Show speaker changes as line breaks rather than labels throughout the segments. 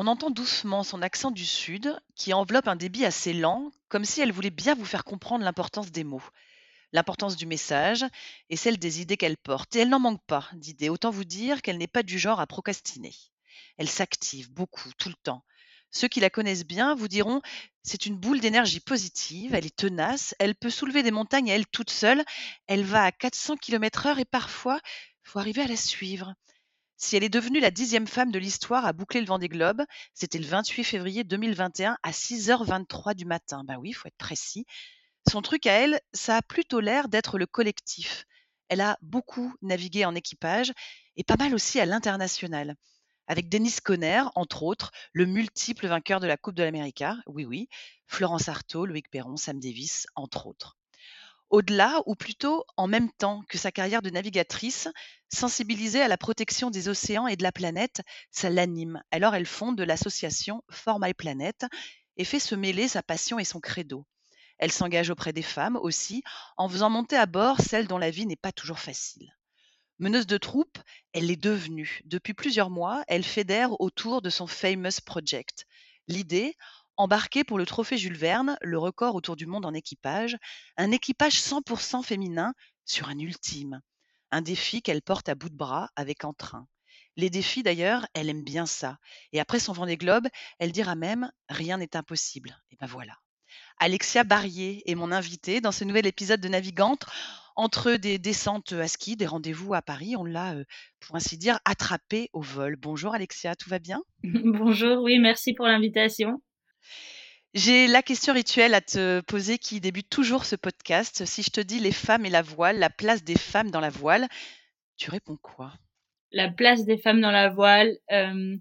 on entend doucement son accent du sud qui enveloppe un débit assez lent, comme si elle voulait bien vous faire comprendre l'importance des mots, l'importance du message et celle des idées qu'elle porte. Et elle n'en manque pas d'idées, autant vous dire qu'elle n'est pas du genre à procrastiner. Elle s'active beaucoup, tout le temps. Ceux qui la connaissent bien vous diront c'est une boule d'énergie positive, elle est tenace, elle peut soulever des montagnes à elle toute seule, elle va à 400 km/h et parfois, il faut arriver à la suivre. Si elle est devenue la dixième femme de l'histoire à boucler le Vendée Globe, c'était le 28 février 2021 à 6h23 du matin. Ben oui, il faut être précis. Son truc à elle, ça a plutôt l'air d'être le collectif. Elle a beaucoup navigué en équipage et pas mal aussi à l'international. Avec Denis Conner, entre autres, le multiple vainqueur de la Coupe de l'Amérique. Oui, oui. Florence Artaud, Loïc Perron, Sam Davis, entre autres au-delà ou plutôt en même temps que sa carrière de navigatrice, sensibilisée à la protection des océans et de la planète, ça l'anime. Alors elle fonde l'association For My Planet et fait se mêler sa passion et son credo. Elle s'engage auprès des femmes aussi, en faisant monter à bord celles dont la vie n'est pas toujours facile. Meneuse de troupe, elle l'est devenue. Depuis plusieurs mois, elle fédère autour de son Famous Project. L'idée, embarqué pour le trophée Jules Verne, le record autour du monde en équipage, un équipage 100% féminin sur un ultime. Un défi qu'elle porte à bout de bras avec entrain. Les défis d'ailleurs, elle aime bien ça. Et après son Vendée Globe, elle dira même rien n'est impossible. Et ben voilà. Alexia Barrier est mon invitée dans ce nouvel épisode de Navigante. Entre des descentes à ski, des rendez-vous à Paris, on l'a, euh, pour ainsi dire, attrapée au vol. Bonjour Alexia, tout va bien?
Bonjour, oui, merci pour l'invitation.
J'ai la question rituelle à te poser qui débute toujours ce podcast. Si je te dis les femmes et la voile, la place des femmes dans la voile, tu réponds quoi?
La place des femmes dans la voile, euh,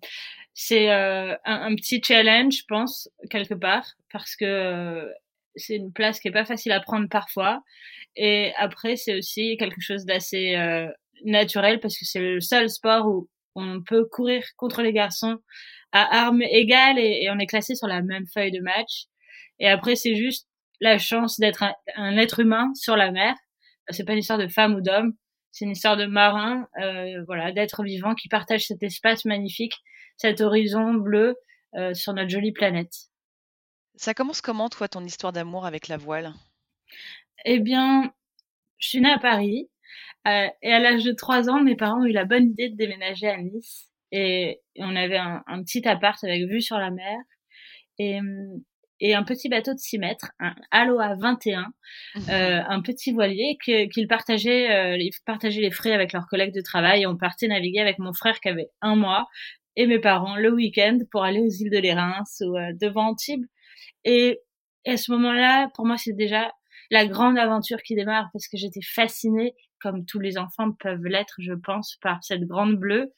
c'est euh, un, petit challenge, je pense, quelque part, parce que euh, c'est une place qui est pas facile à prendre parfois. Et après, c'est aussi quelque chose d'assez naturel parce que c'est le seul sport où on peut courir contre les garçons à armes égales et, on est classé sur la même feuille de match. Et après, c'est juste la chance d'être un, être humain sur la mer. C'est pas une histoire de femme ou d'homme, c'est une histoire de marin, euh, voilà, d'être vivant qui partage cet espace magnifique, cet horizon bleu euh, sur notre jolie planète.
Ça commence comment, toi, ton histoire d'amour avec la voile?
Eh bien, je suis née à Paris. Euh, et à l'âge de 3 ans, mes parents ont eu la bonne idée de déménager à Nice. Et, on avait un, un, petit appart avec vue sur la mer et, et un petit bateau de 6 mètres, un Aloha 21, euh, un petit voilier qu'ils partageaient, euh, ils partageaient les frais avec leurs collègues de travail et on partait naviguer avec mon frère qui avait un mois et mes parents le week-end pour aller aux îles de l'Érins ou euh, devant Antibes. Et, et à ce moment-là, pour moi, c'est déjà la grande aventure qui démarre parce que j'étais fascinée comme tous les enfants peuvent l'être, je pense, par cette grande bleue,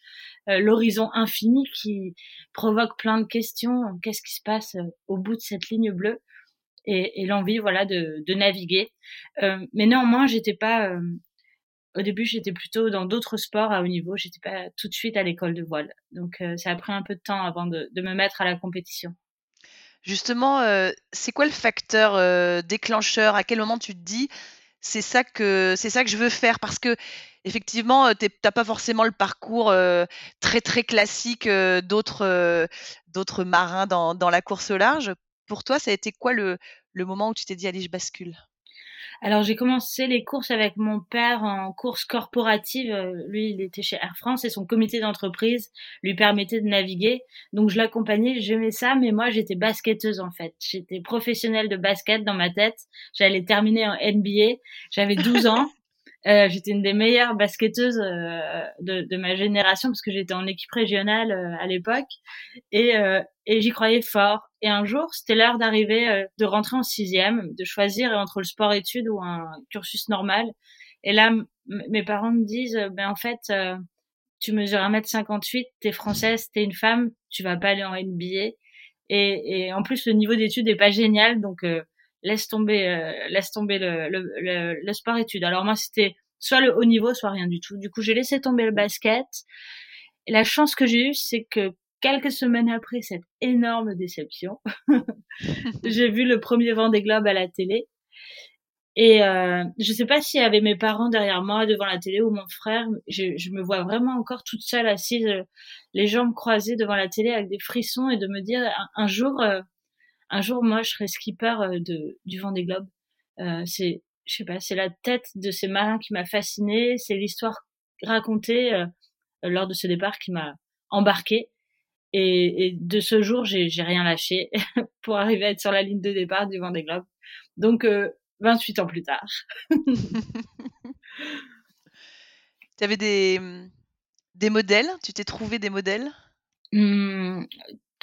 euh, l'horizon infini qui provoque plein de questions. Qu'est-ce qui se passe euh, au bout de cette ligne bleue? Et, l'envie, voilà, de, de naviguer. Euh, mais néanmoins, j'étais pas. au début, j'étais plutôt dans d'autres sports à haut niveau. J'étais pas tout de suite à l'école de voile. Donc, ça a pris un peu de temps avant de, de me mettre à la compétition.
Justement, c'est quoi le facteur déclencheur? À quel moment tu te dis c'est ça que c'est ça que je veux faire parce que effectivement tu n'as pas forcément le parcours très très classique d'autres d'autres marins dans, dans la course au large. Pour toi, ça a été quoi le, le moment où tu t'es dit allez je bascule?
Alors j'ai commencé les courses avec mon père en course corporative. Euh, lui, il était chez Air France et son comité d'entreprise lui permettait de naviguer. Donc je l'accompagnais, j'aimais ça, mais moi j'étais basketteuse en fait. J'étais professionnelle de basket dans ma tête. J'allais terminer en NBA. J'avais 12 ans. Euh, j'étais une des meilleures basketteuses euh, de, de, ma génération parce que j'étais en équipe régionale euh, à l'époque et, euh, et j'y croyais fort. Et un jour, c'était l'heure d'arriver, de rentrer en sixième, de choisir entre le sport-études ou un cursus normal. Et là, mes parents me disent, ben en fait, tu mesures 1m58, t'es française, t'es une femme, tu vas pas aller en NBA. Et, et en plus, le niveau d'études est pas génial, donc laisse tomber, euh, laisse tomber le, le, le, sport études. Alors moi, c'était soit le haut niveau, soit rien du tout. Du coup, j'ai laissé tomber le basket. Et la chance que j'ai eue, c'est que quelques semaines après cette énorme déception, j'ai vu le premier vent des globes à la télé. Et euh, je sais pas s'il y avait mes parents derrière moi devant la télé ou mon frère. Je, je me vois vraiment encore toute seule assise, euh, les jambes croisées devant la télé avec des frissons et de me dire un, jour, euh, un jour, moi, je serai skipper euh, de, du Vendée Globe. Euh, c'est, je sais pas, c'est la tête de ces marins qui m'a fascinée, c'est l'histoire racontée lors de ce départ qui m'a embarqué. Et, et, de ce jour, j'ai, rien lâché pour arriver à être sur la ligne de départ du Vendée Globe. Donc, 28 ans plus tard.
tu avais des, des modèles? Tu t'es trouvé des modèles?
Mmh,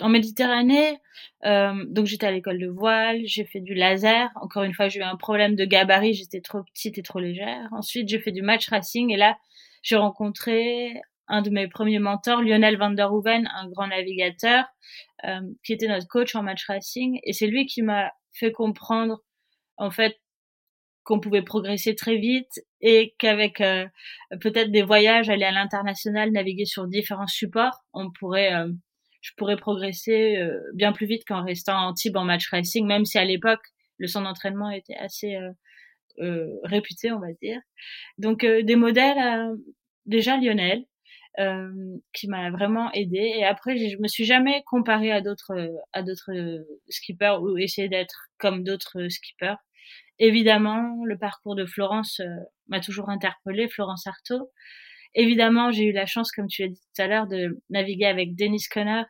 en Méditerranée, euh, donc j'étais à l'école de voile, j'ai fait du laser. Encore une fois, j'ai eu un problème de gabarit, j'étais trop petite et trop légère. Ensuite, j'ai fait du match racing et là, j'ai rencontré un de mes premiers mentors, Lionel van der Hoeven, un grand navigateur, euh, qui était notre coach en match racing. Et c'est lui qui m'a fait comprendre, en fait, qu'on pouvait progresser très vite et qu'avec euh, peut-être des voyages, aller à l'international, naviguer sur différents supports, on pourrait euh, je pourrais progresser euh, bien plus vite qu'en restant en type en match racing, même si à l'époque, le centre d'entraînement était assez euh, euh, réputé, on va dire. Donc, des modèles, déjà Lionel, qui m'a vraiment aidé. Et après, je me suis jamais comparée à d'autres à d'autres skippers ou essayé d'être comme d'autres skippers. Évidemment, le parcours de Florence m'a toujours interpellée, Florence Artaud. Évidemment, j'ai eu la chance, comme tu l'as dit tout à l'heure, de naviguer avec Dennis Conner,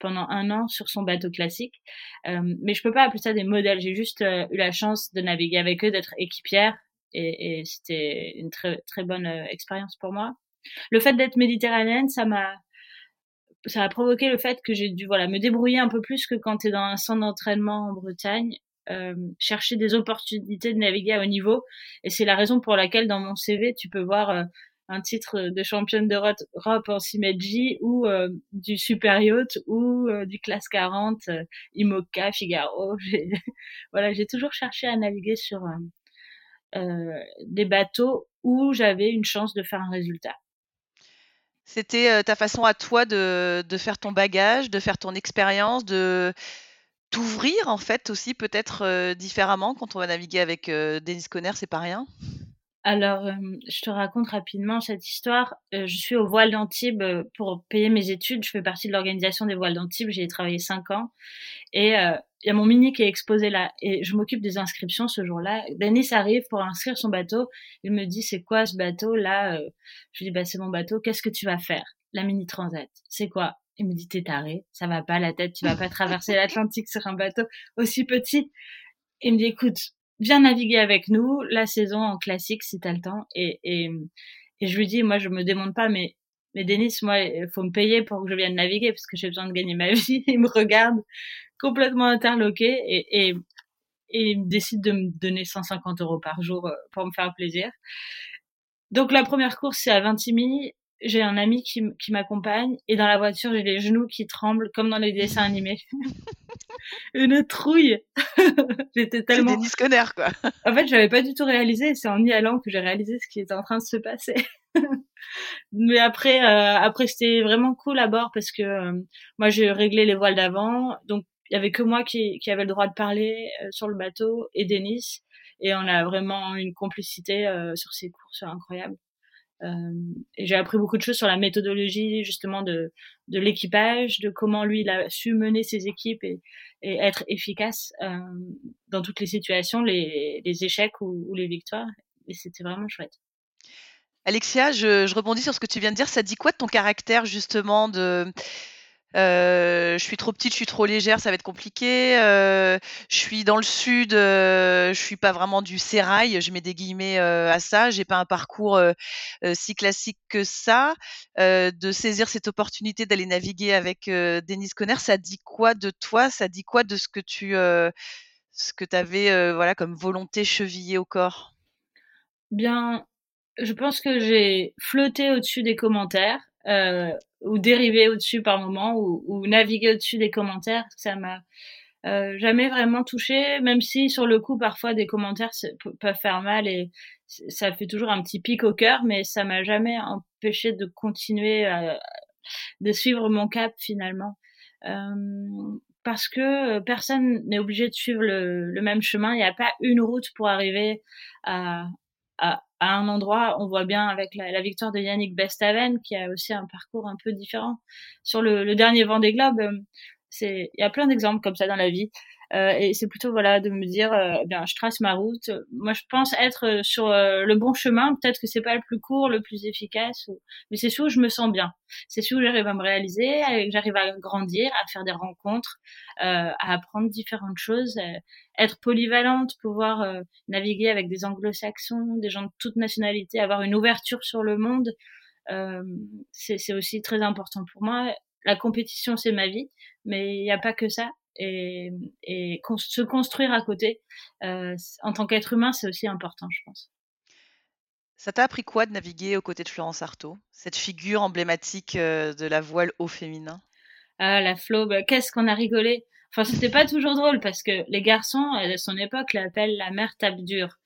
pendant un an sur son bateau classique. Euh, mais je peux pas appeler ça des modèles. J'ai juste euh, eu la chance de naviguer avec eux, d'être équipière, et, et c'était une très très bonne euh, expérience pour moi. Le fait d'être méditerranéenne, ça m'a ça a provoqué le fait que j'ai dû voilà me débrouiller un peu plus que quand tu es dans un centre d'entraînement en Bretagne. Euh, chercher des opportunités de naviguer à haut niveau et c'est la raison pour laquelle dans mon CV tu peux voir un titre de championne d'Europe en 6 ou euh, du super yacht ou euh, du classe 40 euh, IMOCA Figaro voilà j'ai toujours cherché à naviguer sur des bateaux où j'avais une chance de faire un résultat
c'était ta façon à toi de, faire ton bagage de faire ton expérience de t'ouvrir en fait aussi peut-être différemment quand on va naviguer avec Denis Conner c'est pas rien?
Alors, euh, je te raconte rapidement cette histoire. Euh, je suis au voile d'Antibes euh, pour payer mes études. Je fais partie de l'organisation des voiles d'Antibes. J'ai travaillé cinq ans. Et il y a mon mini qui est exposé là. Et je m'occupe des inscriptions ce jour-là. Denis arrive pour inscrire son bateau. Il me dit, c'est quoi ce bateau là Je lui dis, bah, c'est mon bateau. Qu'est-ce que tu vas faire? La mini transat. C'est quoi? Il me dit, t'es taré. Ça va pas la tête. Tu vas pas traverser l'Atlantique sur un bateau aussi petit. Il me dit, écoute, viens naviguer avec nous la saison en classique si t'as le temps. Et, je lui dis, moi, je me demande pas, mais, mais Denis, moi, il faut me payer pour que je vienne naviguer parce que j'ai besoin de gagner ma vie. il me regarde complètement interloqué et, et, et il décide de me donner 150 euros par jour euh, pour me faire plaisir. Donc la première course, c'est à Vintimille. J'ai un ami qui, qui m'accompagne et dans la voiture, j'ai les genoux qui tremblent comme dans les dessins animés. Une trouille. J'étais tellement.
Conner, quoi.
en fait, j'avais pas du tout réalisé. C'est en y allant que j'ai réalisé ce qui était en train de se passer. Mais après, euh, après c'était vraiment cool à bord parce que euh, moi j'ai réglé les voiles d'avant, donc il y avait que moi qui, qui avait le droit de parler euh, sur le bateau et Denis et on a vraiment une complicité euh, sur ces courses incroyables. Euh, et j'ai appris beaucoup de choses sur la méthodologie justement de, de l'équipage, de comment lui il a su mener ses équipes et, et être efficace dans toutes les situations, les, les échecs ou, ou les victoires. Et c'était vraiment chouette.
Alexia, je, je, rebondis sur ce que tu viens de dire. Ça dit quoi de ton caractère justement de je suis trop petite, je suis trop légère, ça va être compliqué. Euh, je suis dans le sud, euh, je suis pas vraiment du sérail, je mets des guillemets euh, à ça. J'ai pas un parcours euh, euh, si classique que ça. de saisir cette opportunité d'aller naviguer avec Denis Conner, ça dit quoi de toi? Ça dit quoi de ce que tu, ce que tu avais, voilà, comme volonté chevillée au corps?
Bien, je pense que j'ai flotté au-dessus des commentaires. Euh, ou dériver au-dessus par moment ou, ou naviguer au-dessus des commentaires. Ça m'a euh, jamais vraiment touché, même si sur le coup parfois des commentaires peuvent faire mal et ça fait toujours un petit pic au cœur, mais ça m'a jamais empêché de continuer à, de suivre mon cap finalement. Euh, parce que personne n'est obligé de suivre le, le même chemin. Il n'y a pas une route pour arriver à, à, à un endroit, on voit bien avec la, victoire de Yannick Bestaven, qui a aussi un parcours un peu différent. Sur le, le dernier Vendée Globe, euh, c'est, il y a plein d'exemples comme ça dans la vie. Euh, et c'est plutôt voilà de me dire, euh, eh bien, je trace ma route. Moi, je pense être euh, sur le bon chemin. Peut-être que c'est pas le plus court, le plus efficace, mais c'est sûr où je me sens bien. C'est sûr où j'arrive à me réaliser, j'arrive à grandir, à faire des rencontres, à apprendre différentes choses, être polyvalente, pouvoir naviguer avec des anglo-saxons, des gens de toute nationalité, avoir une ouverture sur le monde. c'est aussi très important pour moi. La compétition, c'est ma vie, mais il n'y a pas que ça et, et se construire à côté euh, en tant qu'être humain, c'est aussi important, je pense.
Ça t'a appris quoi de naviguer aux côtés de Florence Artaud, cette figure emblématique euh, de la voile au féminin?
Ah, la Flo, bah, qu'est-ce qu'on a rigolé Enfin, c'était pas toujours drôle parce que les garçons, à son époque, l'appellent la mère tape dure.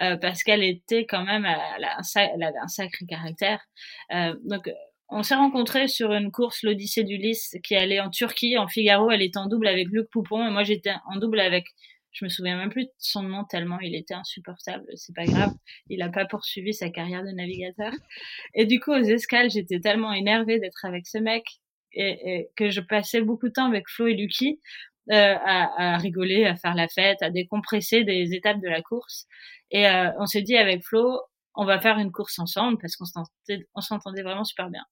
Euh, parce qu'elle était quand même, elle, a un, elle avait un sacré caractère. Euh, donc, on s'est rencontrés sur une course, l'Odyssée d'Ulysse, qui allait en Turquie, en Figaro. Elle était en double avec Luc Poupon et moi j'étais en double avec. Je me souviens même plus de son nom tellement il était insupportable. C'est pas grave. Il a pas poursuivi sa carrière de navigateur. Et du coup, aux escales, j'étais tellement énervée d'être avec ce mec et, que je passais beaucoup de temps avec Flo et Lucky euh, à, à, rigoler, à faire la fête, à décompresser des étapes de la course. Et euh, on s'est dit avec Flo, on va faire une course ensemble parce qu'on s'entendait vraiment super bien.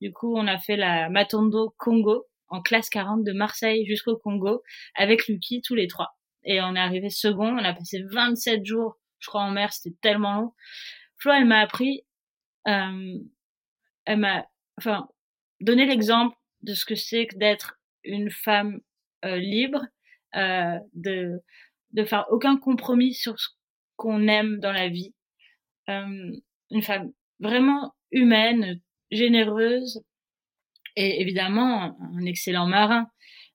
Du coup, on a fait la Matondo Congo en classe 40 de Marseille jusqu'au Congo avec Lucky tous les trois. Et on est arrivé second, on a passé 27 jours, je crois, en mer, c'était tellement long. Flo, elle m'a appris, euh, elle m'a, enfin, donné l'exemple de ce que c'est que d'être une femme euh, libre, euh, de, de faire aucun compromis sur ce qu'on aime dans la vie, une femme vraiment humaine, généreuse et évidemment un excellent marin.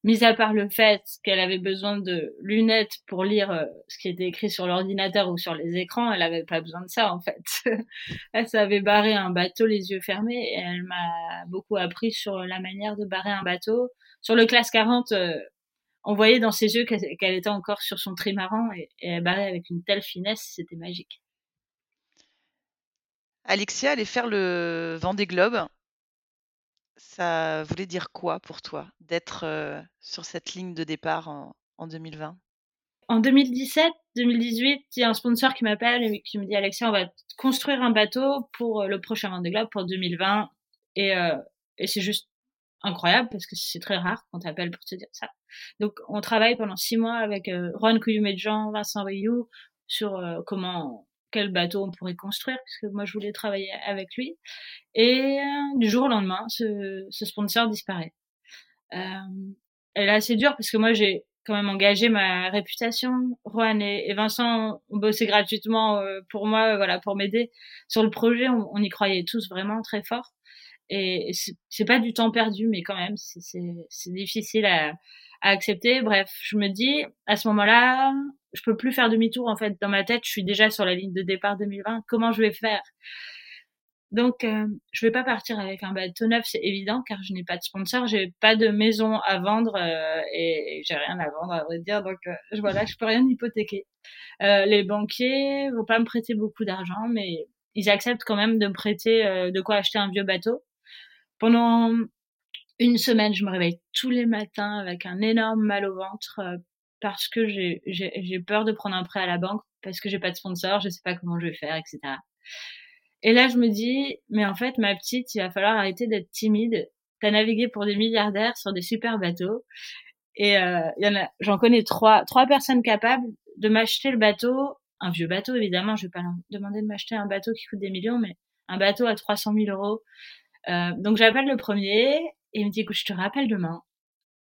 Mis à part le fait qu'elle avait besoin de lunettes pour lire euh, ce qui était écrit sur l'ordinateur ou sur les écrans, elle avait pas besoin de ça en fait. elle savait barrer un bateau les yeux fermés et elle m'a beaucoup appris sur la manière de barrer un bateau. Sur le classe 40, euh, on voyait dans ses yeux qu'elle était encore sur son trimaran et elle barrait avec une telle finesse, c'était magique.
Alexia allait faire le Vendée Globe. Ça voulait dire quoi pour toi d'être euh, sur cette ligne de départ en, en 2020
En 2017, 2018, il y a un sponsor qui m'appelle et qui me dit Alexia, on va construire un bateau pour euh, le prochain Vendée Globe pour 2020. Et, euh, et c'est juste incroyable parce que c'est très rare qu'on t'appelle pour te dire ça. Donc on travaille pendant six mois avec euh, Juan Jean, Vincent Rioux sur comment quel bateau on pourrait construire, puisque moi je voulais travailler avec lui. Et euh, du jour au lendemain, ce, sponsor disparaît. Euh, elle est assez dure parce que moi j'ai quand même engagé ma réputation. Juan et, Vincent ont bossé gratuitement euh, pour moi, voilà, pour m'aider sur le projet. On, y croyait tous vraiment très fort. Et c'est pas du temps perdu, mais quand même, c'est difficile à accepter. Bref, je me dis, à ce moment-là, je peux plus faire demi-tour en fait dans ma tête. Je suis déjà sur la ligne de départ 2020. Comment je vais faire? Donc, euh, je vais pas partir avec un bateau neuf, c'est évident, car je n'ai pas de sponsor, j'ai pas de maison à vendre euh, et, j'ai rien à vendre à vrai dire. Donc euh, voilà, je peux rien hypothéquer. Euh, les banquiers vont pas me prêter beaucoup d'argent, mais ils acceptent quand même de me prêter de quoi acheter un vieux bateau. Pendant une semaine, je me réveille tous les matins avec un énorme mal au ventre euh, parce que j'ai peur de prendre un prêt à la banque, parce que j'ai pas de sponsor, je sais pas comment je vais faire, etc. Et là, je me dis, mais en fait, ma petite, il va falloir arrêter d'être timide. T'as navigué pour des milliardaires sur des super bateaux. Et euh, j'en connais trois, trois personnes capables de m'acheter le bateau, un vieux bateau évidemment. Je vais pas demander de m'acheter un bateau qui coûte des millions, mais un bateau à 300 000 euros. Euh, donc j'appelle le premier et il me dit, écoute, je te rappelle demain.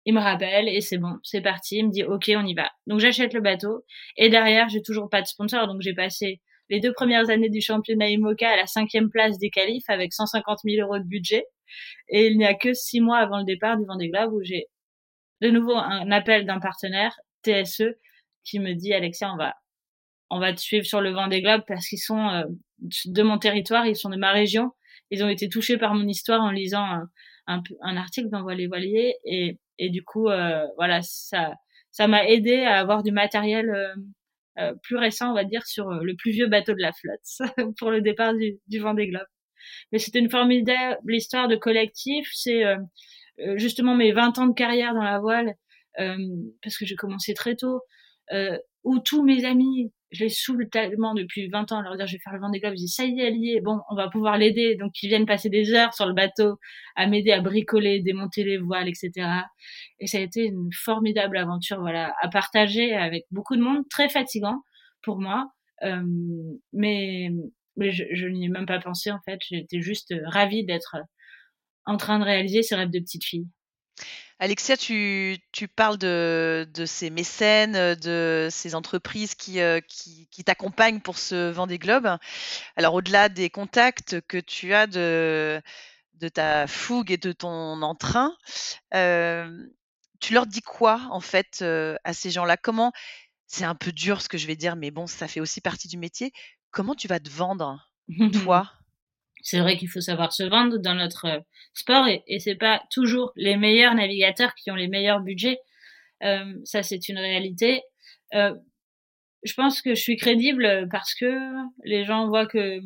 Il me rappelle et c'est bon, c'est parti. Il me dit, ok, on y va. Donc j'achète le bateau et derrière, j'ai toujours pas de sponsor. Donc j'ai passé les deux premières années du championnat IMOCA à la cinquième place des qualifs avec 150 000 euros de budget. Et il n'y a que six mois avant le départ du Vendée Globe où j'ai de nouveau un appel d'un partenaire, TSE, qui me dit, Alexia, on va, on va te suivre sur le Vendée Globe parce qu'ils sont euh, de mon territoire, ils sont de ma région. Ils ont été touchés par mon histoire en lisant un, un, un article dans les Voiliers et, et du coup, euh, voilà, ça, ça m'a aidé à avoir du matériel euh, euh, plus récent, on va dire, sur le plus vieux bateau de la flotte pour le départ du, du Vendée Globe. Mais c'était une formidable histoire de collectif. C'est justement mes 20 ans de carrière dans la voile, parce que j'ai commencé très tôt, où tous mes amis je les saoule tellement depuis 20 ans à leur dire je vais faire le Vendée Globe, je dis ça y est, elle y est, bon, on va pouvoir l'aider. Donc ils viennent passer des heures sur le bateau à m'aider à bricoler, démonter les voiles, etc. Et ça a été une formidable aventure, voilà, à partager avec beaucoup de monde, très fatigant pour moi, euh, mais je, je n'y ai même pas pensé en fait. J'étais juste ravie d'être en train de réaliser ce rêve de petite fille.
Alexia, tu, parles de, ces mécènes, de ces entreprises euh, qui, t'accompagnent pour ce Vendée Globe. Alors, au-delà des contacts que tu as de, de ta fougue et de ton entrain, euh, tu leur dis quoi, en fait, euh, à ces gens-là? Comment, c'est un peu dur ce que je vais dire, mais bon, ça fait aussi partie du métier. Comment tu vas te vendre, toi?
c'est vrai qu'il faut savoir se vendre dans notre euh, sport et, et c'est pas toujours les meilleurs navigateurs qui ont les meilleurs budgets. Euh, ça, c'est une réalité. Euh, je pense que je suis crédible parce que les gens voient que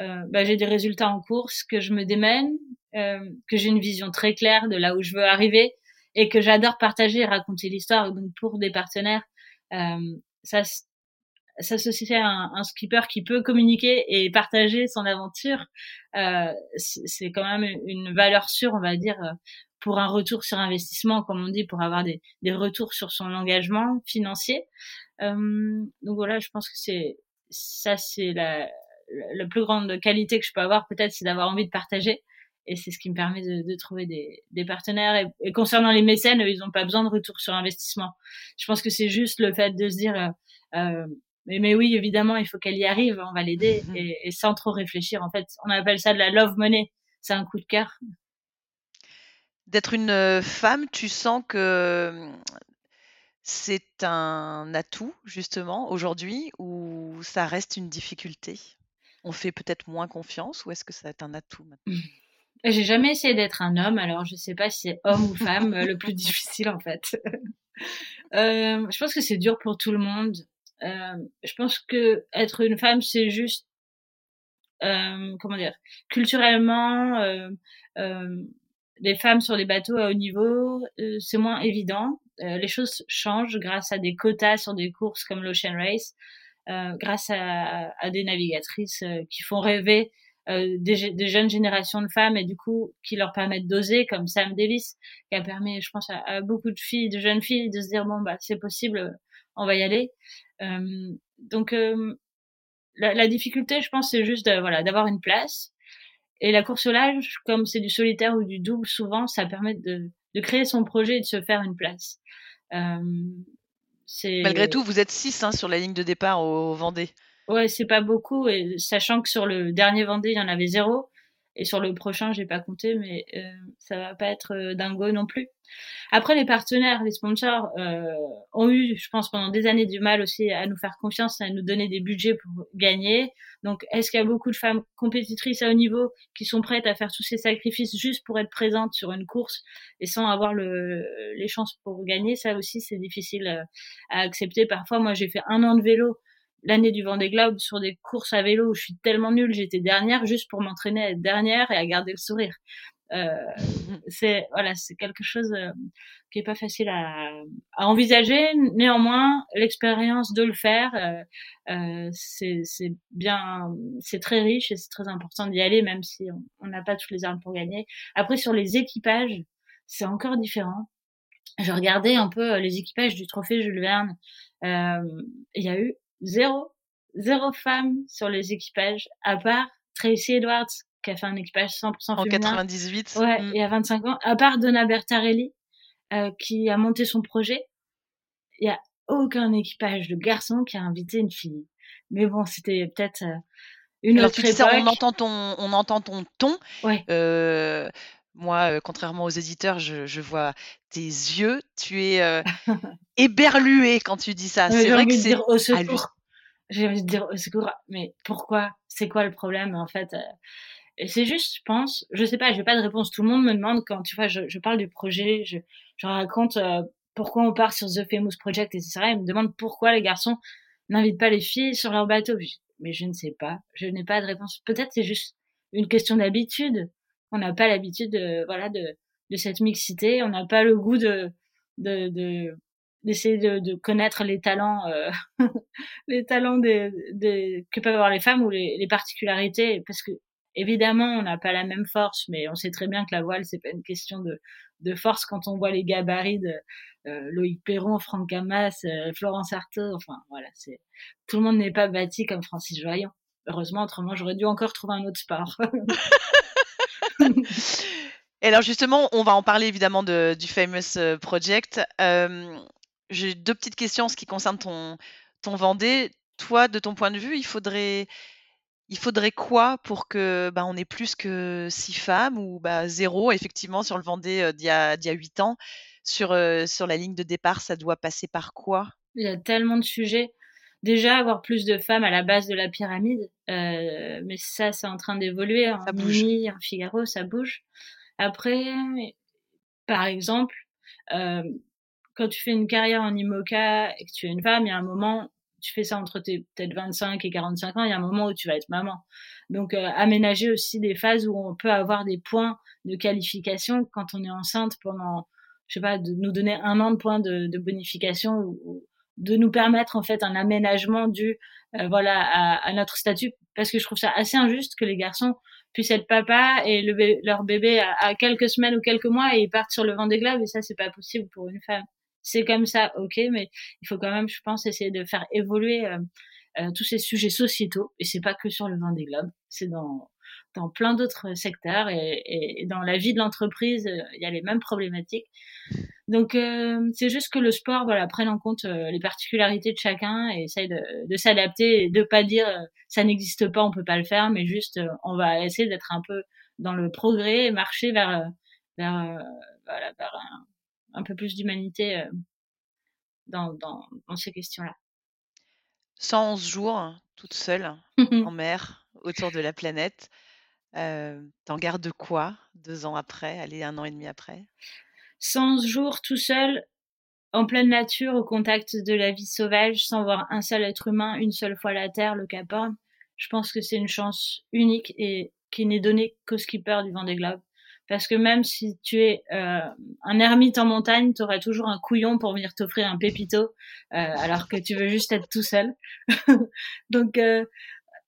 euh, bah, j'ai des résultats en course, que je me démène, euh, que j'ai une vision très claire de là où je veux arriver et que j'adore partager et raconter l'histoire. Donc pour des partenaires, ça s'associer à un, un, skipper qui peut communiquer et partager son aventure, euh, c'est quand même une valeur sûre, on va dire, euh, pour un retour sur investissement, comme on dit, pour avoir des, des retours sur son engagement financier. Euh, donc voilà, je pense que c'est ça, c'est la, la plus grande qualité que je peux avoir, peut-être, c'est d'avoir envie de partager. Et c'est ce qui me permet de, de trouver des, des partenaires. Et, concernant les mécènes, ils n'ont pas besoin de retour sur investissement. Je pense que c'est juste le fait de se dire, euh, euh mais, mais oui, évidemment, il faut qu'elle y arrive, on va l'aider mhm. et, et, sans trop réfléchir. En fait, on appelle ça de la love money. C'est un coup de cœur.
D'être une euh, femme, tu sens que c'est un atout, justement, aujourd'hui, ou ça reste une difficulté? On fait peut-être moins confiance, ou est-ce que ça est un atout maintenant?
J'ai jamais essayé d'être un homme, alors je sais pas si c'est homme ou femme le plus difficile en fait. euh, je pense que c'est dur pour tout le monde. Euh, je pense que être une femme, c'est juste, euh, comment dire, culturellement, euh, euh, les femmes sur les bateaux à haut niveau, euh, c'est moins évident. les choses changent grâce à des quotas sur des courses comme l'Ocean Race, grâce à, à, des navigatrices qui font rêver euh, des, des, jeunes générations de femmes et du coup qui leur permettent d'oser comme Sam Davis qui a permis je pense à, à, beaucoup de filles de jeunes filles de se dire bon bah c'est possible on va y aller donc la, la, difficulté, je pense, c'est juste de, voilà d'avoir une place. Et la course au large, comme c'est du solitaire ou du double, souvent, ça permet de, de créer son projet et de se faire une place.
Malgré tout, vous êtes 6 hein, sur la ligne de départ au Vendée.
Ouais, c'est pas beaucoup, et sachant que sur le dernier Vendée, il y en avait zéro. Et sur le prochain, j'ai pas compté, mais euh, ça va pas être euh, dingo non plus. Après, les partenaires, les sponsors euh, ont eu, je pense, pendant des années du mal aussi à nous faire confiance, à nous donner des budgets pour gagner. Donc, est-ce qu'il y a beaucoup de femmes compétitrices à haut niveau qui sont prêtes à faire tous ces sacrifices juste pour être présentes sur une course et sans avoir le, les chances pour gagner? Ça aussi, c'est difficile euh, à accepter. Parfois, moi, j'ai fait un an de vélo l'année du Vendée Globe sur des courses à vélo où je suis tellement nulle, j'étais dernière juste pour m'entraîner à être dernière et à garder le sourire. Euh, c'est voilà, c'est quelque chose euh, qui est pas facile à, à envisager. Néanmoins, l'expérience de le faire, euh, euh c'est bien, c'est très riche et c'est très important d'y aller, même si on n'a pas toutes les armes pour gagner. Après, sur les équipages, c'est encore différent. Je regardais un peu les équipages du Trophée Jules Verne. Il y a eu zéro, zéro femme sur les équipages, à part Tracy Edwards, qui a fait un équipage 100% féminin. En
98.
Ouais, mm. il y a 25 ans. À part Donna Bertarelli, euh, qui a monté son projet, il y a aucun équipage de garçons qui a invité une fille. Mais bon, c'était peut-être euh, une autre époque. Ça,
on entend ton, on entend ton ton.
Ouais.
Euh, moi, euh, contrairement aux éditeurs, je, je, vois tes yeux. Tu es euh, éberlué quand tu dis ça.
C'est vrai que c'est au secours. J'ai envie de dire au secours. Mais pourquoi? C'est quoi le problème en fait euh? C'est juste, je pense, je sais pas, j'ai pas de réponse. Tout le monde me demande quand tu vois, je, je parle du projet, je, je raconte pourquoi on part sur The Famous Project, etc. Ils me demandent pourquoi les garçons n'invitent pas les filles sur leur bateau. Mais je ne sais pas, je n'ai pas de réponse. Peut-être c'est juste une question d'habitude on n'a pas l'habitude de voilà de, cette mixité, on n'a pas le goût de de, d'essayer de, connaître les talents euh, les talents que peuvent avoir les femmes ou les, particularités parce que évidemment on n'a pas la même force mais on sait très bien que la voile c'est pas une question de, de force quand on voit les gabarits de euh, Loïc Perron, Franck Hamas, euh, Florence Artaud, enfin voilà, c'est tout le monde n'est pas bâti comme Francis Joyon. Heureusement, autrement j'aurais dû encore trouver un autre sport.
Et alors justement, on va en parler évidemment de, du Famous euh, Project. Euh, j'ai deux petites questions en ce qui concerne ton, ton Vendée. Toi, de ton point de vue, il faudrait, il faudrait quoi pour que bah, on ait plus que six femmes ou bah, zéro effectivement sur le Vendée euh, d'il y, a, y a huit ans? Sur, sur la ligne de départ, ça doit passer par quoi?
Il y a tellement de sujets déjà avoir plus de femmes à la base de la pyramide, euh, mais ça, c'est en train d'évoluer. En Mini, en Figaro, ça bouge. Après, par exemple, euh, quand tu fais une carrière en IMOCA et que tu es une femme, il y a un moment, tu fais ça entre peut-être 25 et 45 ans, il y a un moment où tu vas être maman. Donc, euh, aménager aussi des phases où on peut avoir des points de qualification quand on est enceinte pendant, je sais pas, de nous donner un an de points de, bonification ou, de nous permettre en fait un aménagement du euh, voilà à, notre statut parce que je trouve ça assez injuste que les garçons puissent être papa et le leur bébé à, quelques semaines ou quelques mois et ils partent sur le vent des glaives et ça c'est pas possible pour une femme. C'est comme ça ok mais il faut quand même je pense essayer de faire évoluer euh, euh, tous ces sujets sociétaux et c'est pas que sur le vent des globes c'est dans dans plein d'autres secteurs et, et, dans la vie de l'entreprise, euh, il y a les mêmes problématiques. Donc euh, c'est juste que le sport voilà prenne en compte euh, les particularités de chacun et essaye de, de s'adapter et de pas dire ça n'existe pas, on peut pas le faire, mais juste on va essayer d'être un peu dans le progrès et marcher vers vers, voilà, vers un, un, peu plus d'humanité dans, dans, dans ces questions-là.
111 jours toute seule en mer autour de la planète. T'en gardes quoi deux ans après, allez, un an et demi après?
100 jours tout seul, en pleine nature, au contact de la vie sauvage, sans voir un seul être humain, une seule fois la Terre, le Cap Horn. Je pense que c'est une chance unique et qui n'est donnée qu'aux skippers du Vendée Globe. Parce que même si tu es un ermite en montagne, tu auras toujours un couillon pour venir t'offrir un pépito, alors que tu veux juste être tout seul. Donc,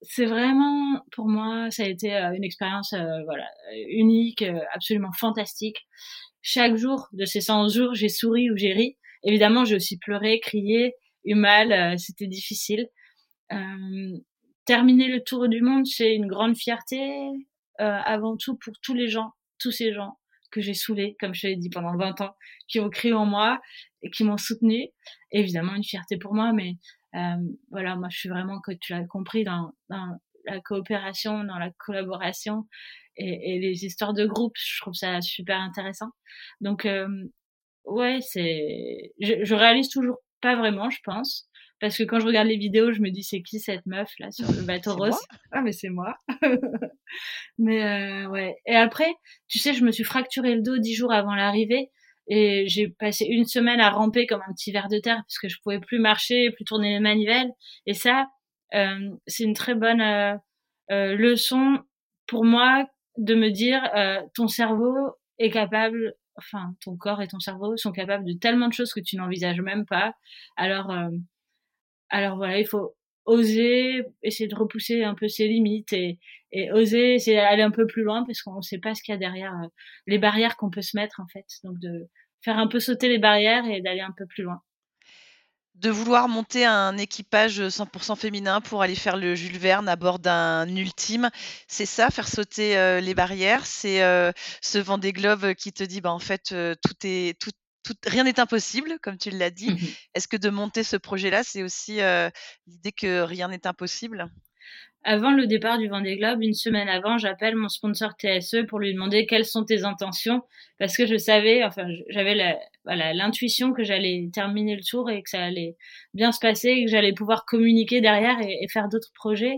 c'est vraiment, pour moi, ça a été euh, une expérience euh, voilà, unique, euh, absolument fantastique. Chaque jour de ces 100 jours, j'ai souri ou j'ai ri. Évidemment, j'ai aussi pleuré, crié, eu mal, c'était difficile. terminer le tour du monde, c'est une grande fierté, avant tout pour tous les gens, tous ces gens que j'ai saoulées, comme je l'ai dit pendant 20 ans, qui ont crié en moi et qui m'ont soutenue. Évidemment, une fierté pour moi, mais euh, voilà, moi, je suis vraiment, que tu l'as compris, dans, dans la coopération, dans la collaboration et, et, les histoires de groupe. Je trouve ça super intéressant. Donc, euh, ouais, c'est, je, je réalise toujours pas vraiment, je pense. Parce que quand je regarde les vidéos, je me dis c'est qui cette meuf là sur le bateau rose? Ah mais c'est moi. mais euh, ouais. Et après, tu sais, je me suis fracturé le dos dix jours avant l'arrivée et j'ai passé une semaine à ramper comme un petit ver de terre parce que je pouvais plus marcher, plus tourner les manivelles. Et ça, euh, c'est une très bonne euh, euh leçon pour moi de me dire ton cerveau est capable enfin ton corps et ton cerveau sont capables de tellement de choses que tu n'envisages même pas. Alors alors voilà, il faut oser essayer de repousser un peu ses limites et, oser essayer d'aller un peu plus loin parce qu'on ne sait pas ce qu'il y a derrière euh, les barrières qu'on peut se mettre en fait. Donc de faire un peu sauter les barrières et d'aller un peu plus loin.
De vouloir monter un équipage 100% féminin pour aller faire le Jules Verne à bord d'un ultime, c'est ça, faire sauter euh, les barrières, c'est euh, ce vent des globes qui te dit bah en fait tout est tout rien n'est impossible, comme tu l'as dit. Mmh Est-ce que de monter ce projet-là, c'est aussi l'idée que rien n'est impossible?
Avant le départ du Vendée Globe, une semaine avant, j'appelle mon sponsor TSE pour lui demander quelles sont tes intentions, parce que je savais, enfin, j'avais la, voilà, l'intuition que j'allais terminer le tour et que ça allait bien se passer, et que j'allais pouvoir communiquer derrière et, faire d'autres projets.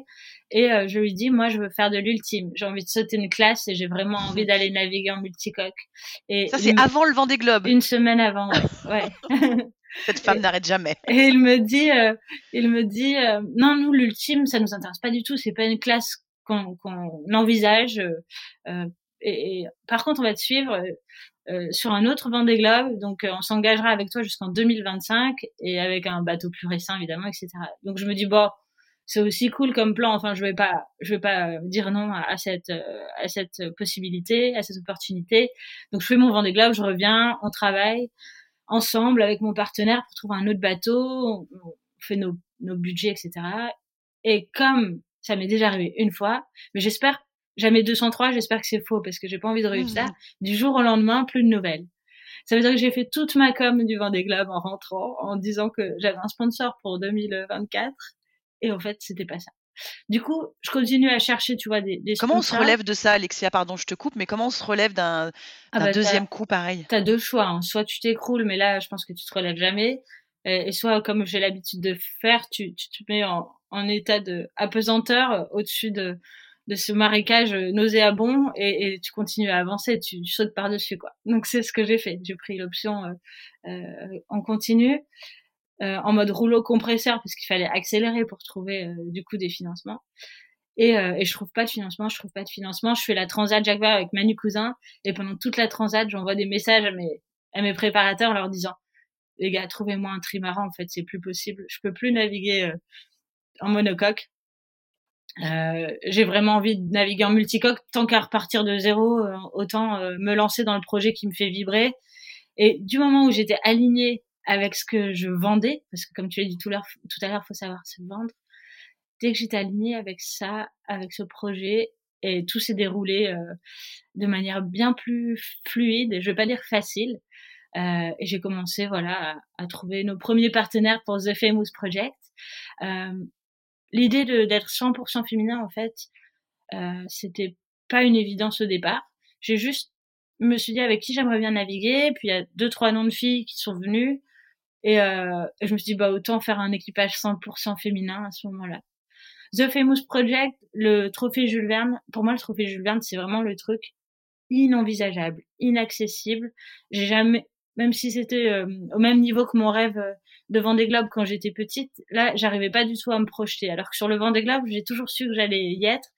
Et euh, je lui dis, moi, je veux faire de l'ultime. J'ai envie de sauter une classe et j'ai vraiment envie d'aller naviguer en multicoque.
Et ça, c'est avant le Vendée Globe.
Une semaine avant, ouais. ouais.
Cette femme n'arrête jamais.
Et il me dit, euh, il me dit, euh, non, nous l'ultime, ça nous intéresse pas du tout. C'est pas une classe qu'on envisage. Euh, et, par contre, on va te suivre sur un autre Vendée Globe. Donc, on s'engagera avec toi jusqu'en 2025 et avec un bateau plus récent, évidemment, etc. Donc, je me dis bon, c'est aussi cool comme plan. Enfin, je vais pas, je vais pas dire non à, cette, à cette possibilité, à cette opportunité. Donc, je fais mon Vendée Globe, je reviens, on travaille ensemble avec mon partenaire pour trouver un autre bateau, on, fait nos, nos budgets, etc. Et comme ça m'est déjà arrivé une fois, mais j'espère jamais 203, j'espère que c'est faux parce que j'ai pas envie de revivre ça. Mmh. Du jour au lendemain, plus de nouvelles. Ça veut dire que j'ai fait toute ma com du Vendée Globe en rentrant, en disant que j'avais un sponsor pour 2024, et en fait, c'était pas ça. Du coup, je continue à chercher, tu vois, des, des
Comment on se relève de ça, Alexia? Pardon, je te coupe, mais comment on se relève d'un ah bah, deuxième coup pareil?
Tu as deux choix. Hein. Soit tu t'écroules, mais là, je pense que tu te relèves jamais. Et, soit, comme j'ai l'habitude de faire, tu, tu, te mets en, en état de apesanteur euh, au-dessus de, de ce marécage euh, nauséabond et, et tu continues à avancer, tu, sautes par-dessus. quoi. Donc c'est ce que j'ai fait. J'ai pris l'option euh, euh, en continu. Euh, en mode rouleau compresseur parce qu'il fallait accélérer pour trouver euh, du coup des financements. Et, euh, et, je trouve pas de financement, je trouve pas de financement. Je fais la transat Jacques avec Manu Cousin et pendant toute la transat, j'envoie des messages à mes, à mes préparateurs leur disant les gars, trouvez-moi un trimaran en fait, c'est plus possible. Je peux plus naviguer en monocoque. Euh, j'ai vraiment envie de naviguer en multicoque. Tant qu'à repartir de zéro, autant me lancer dans le projet qui me fait vibrer. Et du moment où j'étais alignée avec ce que je vendais, parce que comme tu l'as dit tout, à l'heure, faut savoir se vendre. Dès que j'étais alignée avec ça, avec ce projet, et tout s'est déroulé euh, de manière bien plus fluide, je vais pas dire facile. Euh, et j'ai commencé voilà à, à, trouver nos premiers partenaires pour The Famous Project. Euh, L'idée d'être 100% féminin, en fait, euh, c'était pas une évidence au départ. J'ai juste me suis dit avec qui j'aimerais bien naviguer. Puis il y a deux trois noms de filles qui sont venues. Et, euh, je me suis dit, bah, autant faire un équipage 100% féminin à ce moment-là. The Famous Project, le trophée Jules Verne, pour moi, le trophée Jules Verne, c'est vraiment le truc inenvisageable, inaccessible. J'ai jamais, même si c'était euh, au même niveau que mon rêve euh, de Vendée Globe quand j'étais petite, là, j'arrivais pas du tout à me projeter. Alors que sur le Vendée Globe, j'ai toujours su que j'allais y être.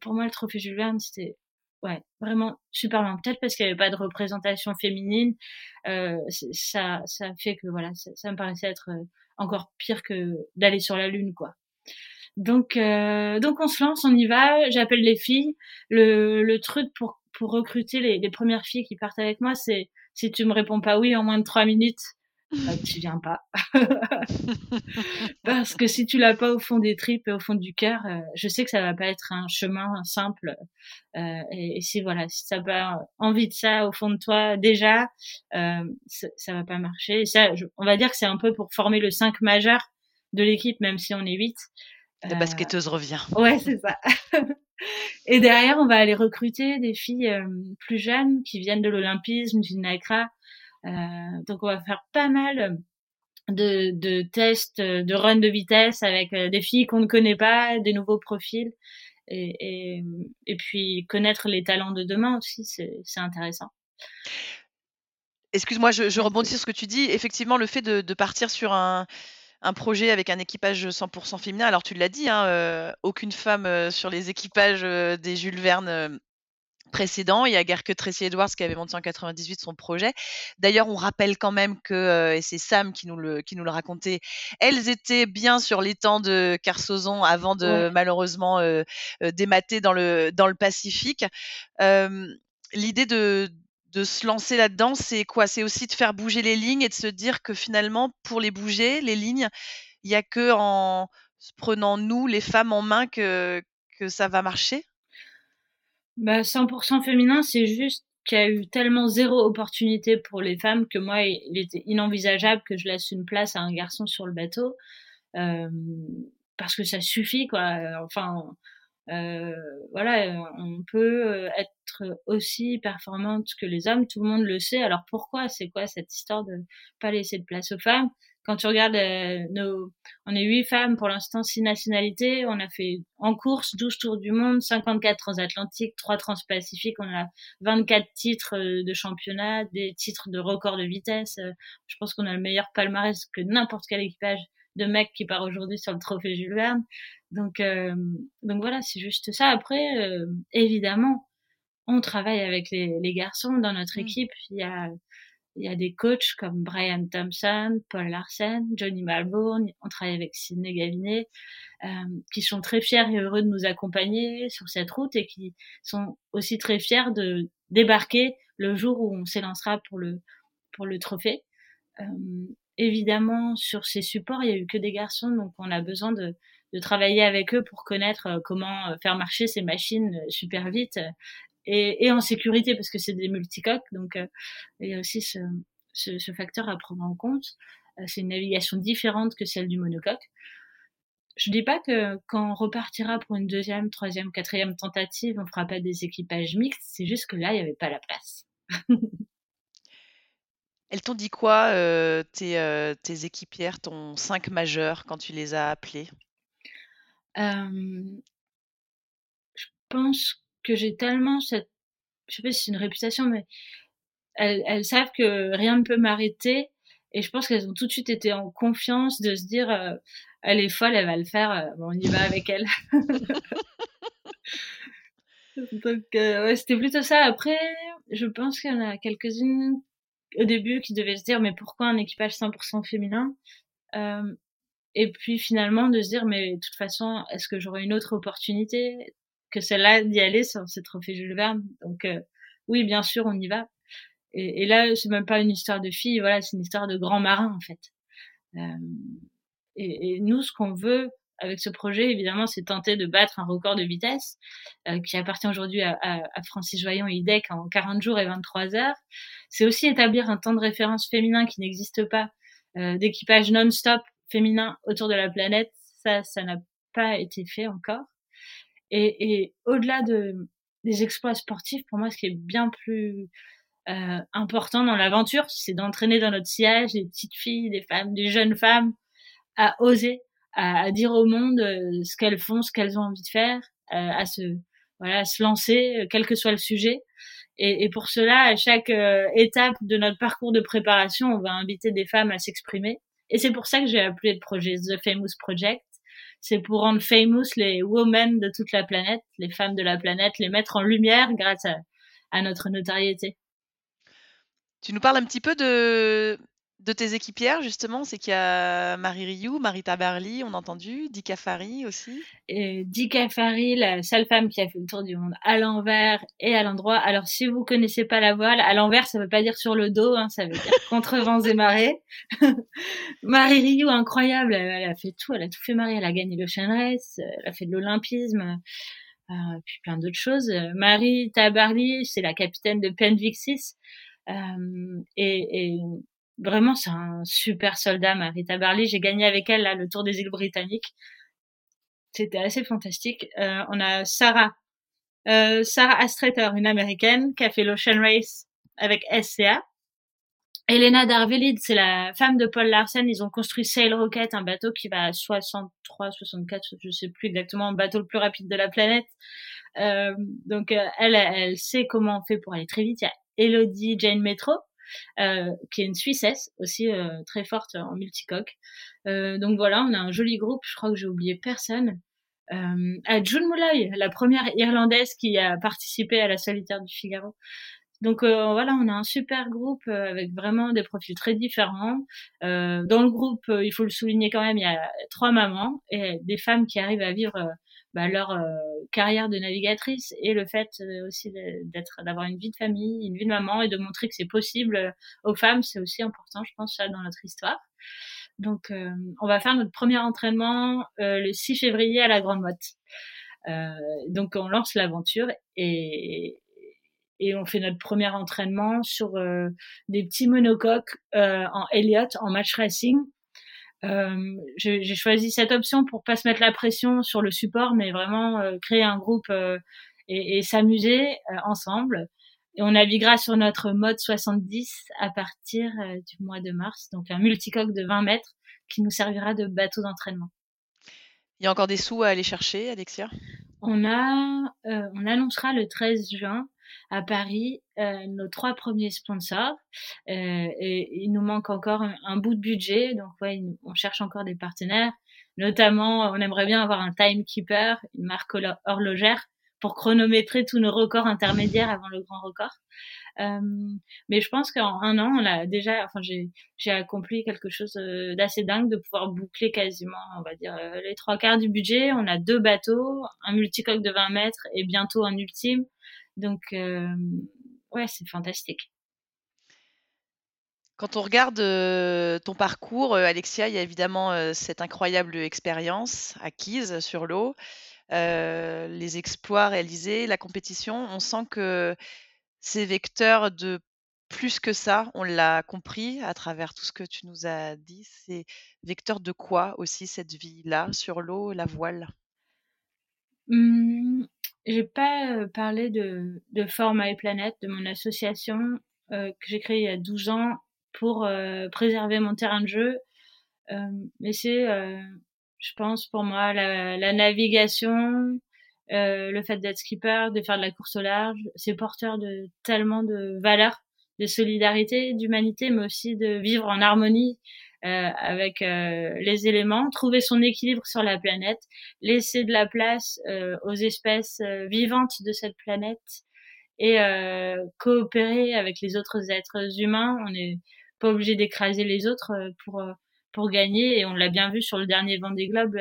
Pour moi, le trophée Jules Verne, c'était ouais, vraiment super loin. Peut-être parce qu'il n'y avait pas de représentation féminine, euh, ça, ça fait que voilà, ça, me paraissait être euh, encore pire que d'aller sur la lune, quoi. Donc, euh, donc on se lance, on y va. J'appelle les filles. Le, le truc pour pour recruter les, les premières filles qui partent avec moi, c'est si tu me réponds pas oui en moins de trois minutes, bah, tu viens pas. Parce que si tu l'as pas au fond des tripes et au fond du cœur, euh, je sais que ça va pas être un chemin simple. Euh, et, si voilà, si t'as pas envie de ça au fond de toi déjà, euh, ça, va pas marcher. ça, on va dire que c'est un peu pour former le 5 majeur de l'équipe, même si on est 8.
La basketteuse revient.
Ouais, c'est ça. et derrière, on va aller recruter des filles plus jeunes qui viennent de l'Olympisme, du NACRA, donc on va faire pas mal de, de, tests, de run de vitesse avec euh, des filles qu'on ne connaît pas, des nouveaux profils. Et, puis connaître les talents de demain aussi, c'est intéressant.
Excuse-moi, je, rebondis sur ce que tu dis. Effectivement, le fait de, partir sur un, projet avec un équipage 100% féminin, alors tu l'as dit, hein, euh, aucune femme sur les équipages des Jules Verne précédent. Il y a guère que Tracy Edwards qui avait monté en 98 son projet. D'ailleurs, on rappelle quand même que, euh, et c'est Sam qui nous, le, qui nous le racontait, elles étaient bien sur les temps de Carsozon avant de malheureusement euh, euh, démater dans le, dans le Pacifique. L'idée de, de se lancer là-dedans, c'est quoi? C'est aussi de faire bouger les lignes et de se dire que finalement, pour les bouger, les lignes, il n'y a que en prenant nous, les femmes en main, que, que ça va marcher?
Bah, 100% féminin, c'est juste qu'il y a eu tellement zéro opportunité pour les femmes que moi, il était inenvisageable que je laisse une place à un garçon sur le bateau. Euh, parce que ça suffit, quoi. Enfin, euh, voilà, on peut être aussi performante que les hommes, tout le monde le sait. Alors pourquoi? C'est quoi cette histoire de pas laisser de place aux femmes? Quand tu regardes euh, nos, on est huit femmes pour l'instant, six nationalités. On a fait en course 12 tours du monde, 54 transatlantiques, 3 transpacifiques. On a 24 titres euh, de championnat, des titres de record de vitesse. Euh, je pense qu'on a le meilleur palmarès que n'importe quel équipage de mecs qui part aujourd'hui sur le trophée Jules Verne. Donc, donc voilà, c'est juste ça. Après, évidemment, on travaille avec les, les garçons dans notre mmh. équipe. Il y a il y a des coachs comme Brian Thompson, Paul Larsen, Johnny Malbourne, on travaille avec Sidney Gavinet, euh, qui sont très fiers et heureux de nous accompagner sur cette route et qui sont aussi très fiers de débarquer le jour où on s'élancera pour le, pour le trophée. Euh, évidemment, sur ces supports, il y a eu que des garçons, donc on a besoin de, de travailler avec eux pour connaître euh, comment faire marcher ces machines super vite et, et en sécurité parce que c'est des multicoques. Donc, euh, il y a aussi ce, ce, ce, facteur à prendre en compte. Euh, c'est une navigation différente que celle du monocoque. Je dis pas que quand on repartira pour une deuxième, troisième, quatrième tentative, on fera pas des équipages mixtes. C'est juste que là, il n'y avait pas la place.
Elles t'ont dit quoi, euh, tes, euh, tes, équipières, ton 5 majeur, quand tu les as appelées
euh, Je pense que j'ai tellement cette, je sais pas si c'est une réputation, mais elles, elles savent que rien ne peut m'arrêter. Et je pense qu'elles ont tout de suite été en confiance de se dire, euh, elle est folle, elle va le faire, euh, bon, on y va avec elle. Donc, euh, ouais, c'était plutôt ça. Après, je pense qu'il y en a quelques-unes au début qui devaient se dire, mais pourquoi un équipage 100% féminin euh, Et puis finalement de se dire, mais de toute façon, est-ce que j'aurai une autre opportunité? Que celle-là d'y aller sur ce trophée Jules Verne. Donc euh, oui, bien sûr, on y va. Et, et là, c'est même pas une histoire de fille, voilà, c'est une histoire de grand marin en fait. Euh, et, et, nous, ce qu'on veut avec ce projet, évidemment, c'est tenter de battre un record de vitesse euh, qui appartient aujourd'hui à, à, à, Francis Joyon et IDEC en 40 jours et 23 heures. C'est aussi établir un temps de référence féminin qui n'existe pas, euh, d'équipage non-stop féminin autour de la planète. Ça, ça n'a pas été fait encore. Et, et au-delà de, des exploits sportifs, pour moi, ce qui est bien plus euh, important dans l'aventure, c'est d'entraîner dans notre sillage des petites filles, des femmes, des jeunes femmes à oser, à, à dire au monde euh, ce qu'elles font, ce qu'elles ont envie de faire, euh, à se voilà, à se lancer, euh, quel que soit le sujet. Et, et pour cela, à chaque étape de notre parcours de préparation, on va inviter des femmes à s'exprimer. Et c'est pour ça que j'ai appelé le projet The Famous Project c'est pour rendre famous les women de toute la planète, les femmes de la planète, les mettre en lumière grâce à, notre notoriété.
Tu nous parles un petit peu de, De tes équipières, justement, c'est qu'il y a Marie Rioux, Marita Barli, on a entendu, Dika Fari aussi.
Et Dika Fari, la seule femme qui a fait le tour du monde à l'envers et à l'endroit. Alors, si vous connaissez pas la voile, à l'envers, ça veut pas dire sur le dos, hein, ça veut dire contre vents et marées. Marie Rioux, incroyable, elle, a fait tout, elle a tout fait Marie, elle a gagné le Race, elle a fait de l'olympisme, euh, puis plein d'autres choses. Marie Tabarly, c'est la capitaine de Penvixis. Euh, et, et vraiment, c'est un super soldat, Marita Barley. J'ai gagné avec elle là, le Tour des îles britanniques. C'était assez fantastique. Euh, on a Sarah, euh, Sarah Astreter, une américaine, qui a fait l'Ocean Race avec SCA. Elena Darvelid, c'est la femme de Paul Larsen. Ils ont construit Sail Rocket, un bateau qui va à 63, 64, je sais plus exactement, un bateau le plus rapide de la planète. Euh, donc euh, elle, elle sait comment on fait pour aller très vite. Il y a Elodie Jane Metro, qui est une Suissesse aussi euh, très forte en multicoque. Euh, donc voilà, on a un joli groupe. Je crois que j'ai oublié personne. Euh, à June Mulloy, la première Irlandaise qui a participé à la solitaire du Figaro. Donc euh, voilà, on a un super groupe avec vraiment des profils très différents. Euh, dans le groupe, il faut le souligner quand même, il y a trois mamans et des femmes qui arrivent à vivre bah, leur euh, carrière de navigatrice et le fait euh, aussi d'être d'avoir une vie de famille, une vie de maman et de montrer que c'est possible euh, aux femmes, c'est aussi important, je pense, ça dans notre histoire. Donc, on va faire notre premier entraînement le 6 février à la Grande Motte. donc, on lance l'aventure et, et on fait notre premier entraînement sur des petits monocoques en Elliott en match racing euh, j'ai choisi cette option pour pas se mettre la pression sur le support, mais vraiment euh, créer un groupe euh, et, et s'amuser ensemble. Et on naviguera sur notre mode 70 à partir du mois de mars, donc un multicoque de 20 mètres qui nous servira de bateau d'entraînement.
Il y a encore des sous à aller chercher, Alexia?
On a, on annoncera le 13 juin à Paris euh, nos trois premiers sponsors euh, et il nous manque encore un, bout de budget donc ouais on cherche encore des partenaires notamment on aimerait bien avoir un timekeeper une marque horlogère pour chronométrer tous nos records intermédiaires avant le grand record. Euh, mais je pense qu'en un an, on a déjà, enfin, j'ai, j'ai accompli quelque chose euh, d'assez dingue de pouvoir boucler quasiment, on va dire, euh, les trois quarts du budget. On a deux bateaux, un multicoque de 20 mètres et bientôt un ultime. Donc, ouais, c'est fantastique.
Quand on regarde ton parcours, Alexia, il y a évidemment cette incroyable expérience acquise sur l'eau, les exploits réalisés, la compétition. On sent que c'est vecteur de plus que ça. On l'a compris à travers tout ce que tu nous as dit. C'est vecteur de quoi aussi cette vie-là sur l'eau, la voile?
Mmh, j'ai pas parlé de, de For My Planet, de mon association que j'ai créée il y a 12 ans pour préserver mon terrain de jeu. mais c'est, je pense, pour moi, la, la navigation, le fait d'être skipper, de faire de la course au large, c'est porteur de tellement de valeurs, de solidarité, d'humanité, mais aussi de vivre en harmonie euh, avec euh, les éléments, trouver son équilibre sur la planète, laisser de la place euh, aux espèces vivantes de cette planète et coopérer avec les autres êtres humains. On n'est pas obligé d'écraser les autres pour pour gagner et on l'a bien vu sur le dernier Vendée Globe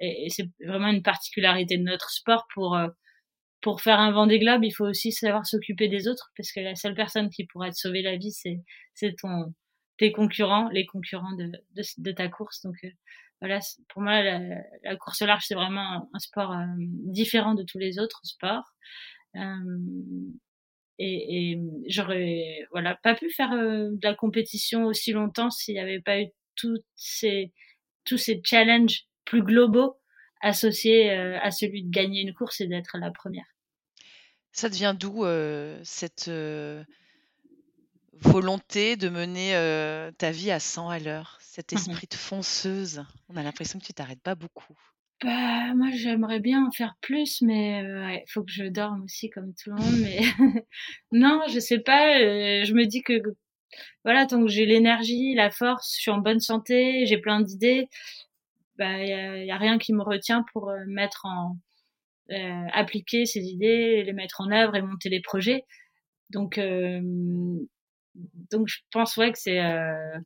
et c'est vraiment une particularité de notre sport pour pour faire un Vendée Globe, il faut aussi savoir s'occuper des autres parce que la seule personne qui pourra te sauver la vie, c'est c'est ton tes concurrents, les concurrents de, de, ta course. Donc euh, voilà, pour moi, la, la course large, c'est vraiment un, sport euh, différent de tous les autres sports. Euh, et, et j'aurais voilà pas pu faire de la compétition aussi longtemps s'il n'y avait pas eu toutes ces, tous ces challenges plus globaux associés à celui de gagner une course et d'être la première.
Ça devient d'où cette volonté de mener ta vie à 100 à l'heure, cet mmh esprit de fonceuse. On a l'impression que tu t'arrêtes pas beaucoup.
Bah, moi, j'aimerais bien en faire plus, mais il faut que je dorme aussi comme tout le monde. Mais non, je sais pas. je me dis que voilà, tant que j'ai l'énergie, la force, je suis en bonne santé, j'ai plein d'idées, bah, il y a, rien qui me retient pour mettre en appliquer ces idées, les mettre en œuvre et monter les projets. Donc donc je pense ouais que c'est euh,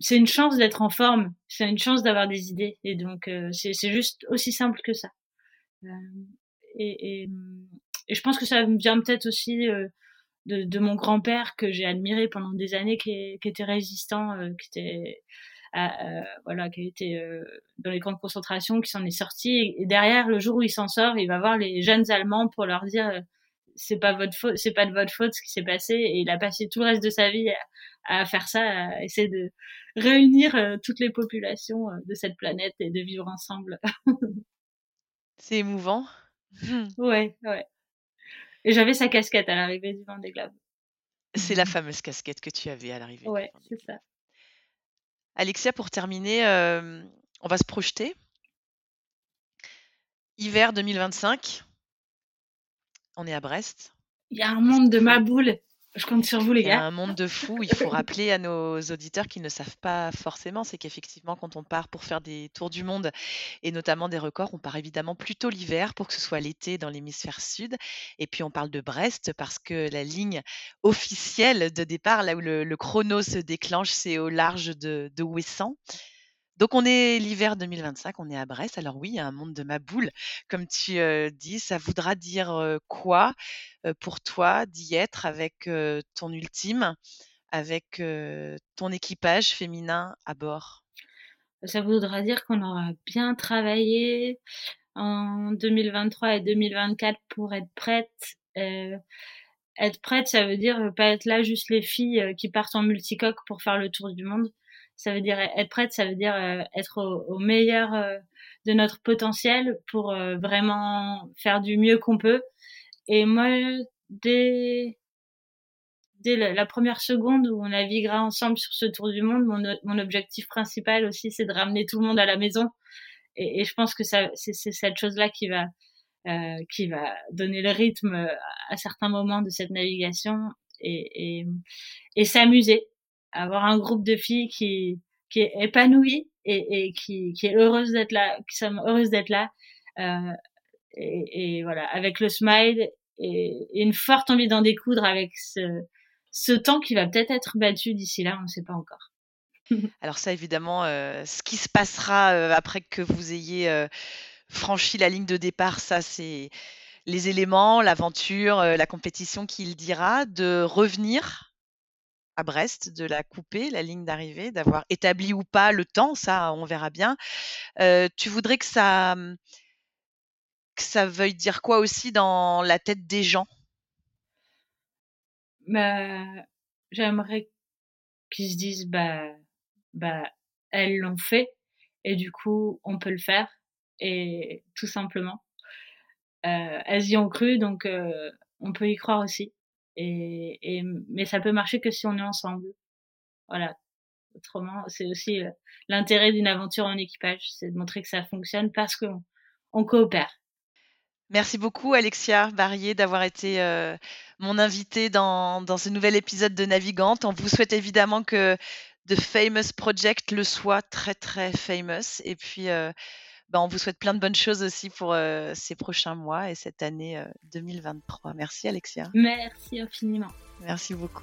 c'est une chance d'être en forme, c'est une chance d'avoir des idées et donc euh, c'est juste aussi simple que ça. Euh, et, et, et, je pense que ça vient peut-être aussi de, de, mon grand-père que j'ai admiré pendant des années, qui, qui était résistant, qui était euh, voilà, qui a été dans les camps de concentration, qui s'en est sorti. Et, derrière, le jour où il s'en sort, il va voir les jeunes Allemands pour leur dire c'est pas votre faute, c'est pas de votre faute ce qui s'est passé. Et il a passé tout le reste de sa vie à, faire ça, à essayer de réunir toutes les populations de cette planète et de vivre ensemble.
c'est émouvant.
Ouais, ouais. Et j'avais sa casquette à l'arrivée du Vendée Globe.
C'est la fameuse casquette que tu avais à l'arrivée.
Ouais, c'est ça.
Alexia, pour terminer, on va se projeter. Hiver 2025. On est à Brest.
Il y a un monde de ma boule. Je compte sur vous, les gars. Il y
a un monde de fou. Il faut rappeler à nos auditeurs qui ne savent pas forcément, c'est qu'effectivement, quand on part pour faire des tours du monde et notamment des records, on part évidemment plutôt l'hiver pour que ce soit l'été dans l'hémisphère sud. Et puis, on parle de Brest parce que la ligne officielle de départ, là où le, chrono se déclenche, c'est au large de, de Ouessant. Donc on est l'hiver 2025, on est à Brest. Alors oui, il un monde de ma boule, comme tu dis. Ça voudra dire quoi pour toi d'y être avec ton ultime, avec ton équipage féminin à bord?
Ça voudra dire qu'on aura bien travaillé en 2023 et 2024 pour être prête. être prête, ça veut dire pas être là juste les filles qui partent en multicoque pour faire le tour du monde ça veut dire être prête, ça veut dire euh, être au, meilleur euh, de notre potentiel pour euh, vraiment faire du mieux qu'on peut. Et moi, dès, dès la, première seconde où on naviguera ensemble sur ce tour du monde, mon, objectif principal aussi, c'est de ramener tout le monde à la maison. Et, je pense que c'est, cette chose-là qui va, qui va donner le rythme à certains moments de cette navigation et, et s'amuser avoir un groupe de filles qui qui est épanouie et, et qui, qui est heureuse d'être là, qui sont heureuses d'être là, euh, et, voilà, avec le smile et, une forte envie d'en découdre avec ce, ce temps qui va peut-être être battu d'ici là, on ne sait pas encore.
Alors ça, évidemment, euh, ce qui se passera euh, après que vous ayez franchi la ligne de départ, ça c'est les éléments, l'aventure, la compétition qui le dira, de revenir à Brest, de la couper, la ligne d'arrivée, d'avoir établi ou pas le temps, ça, on verra bien. tu voudrais que ça, mmh, que ça veuille dire quoi aussi dans la tête des gens?
Bah, J'aimerais qu'ils se disent, bah, bah, elles l'ont fait et du coup, on peut le faire et tout simplement. elles y ont cru, donc on peut y croire aussi. Et, mais ça peut marcher que si on est ensemble. Voilà. Autrement, c'est aussi euh, l'intérêt d'une aventure en équipage, c'est de montrer que ça fonctionne parce qu'on on coopère.
Merci beaucoup Alexia Barrier d'avoir été euh, mon invité dans, dans, ce nouvel épisode de Navigante. On vous souhaite évidemment que The Famous Project le soit très très famous. Et puis euh, bah, on vous souhaite plein de bonnes choses aussi pour euh, ces prochains mois et cette année 2023. Euh, Merci Alexia.
Merci infiniment.
Merci beaucoup.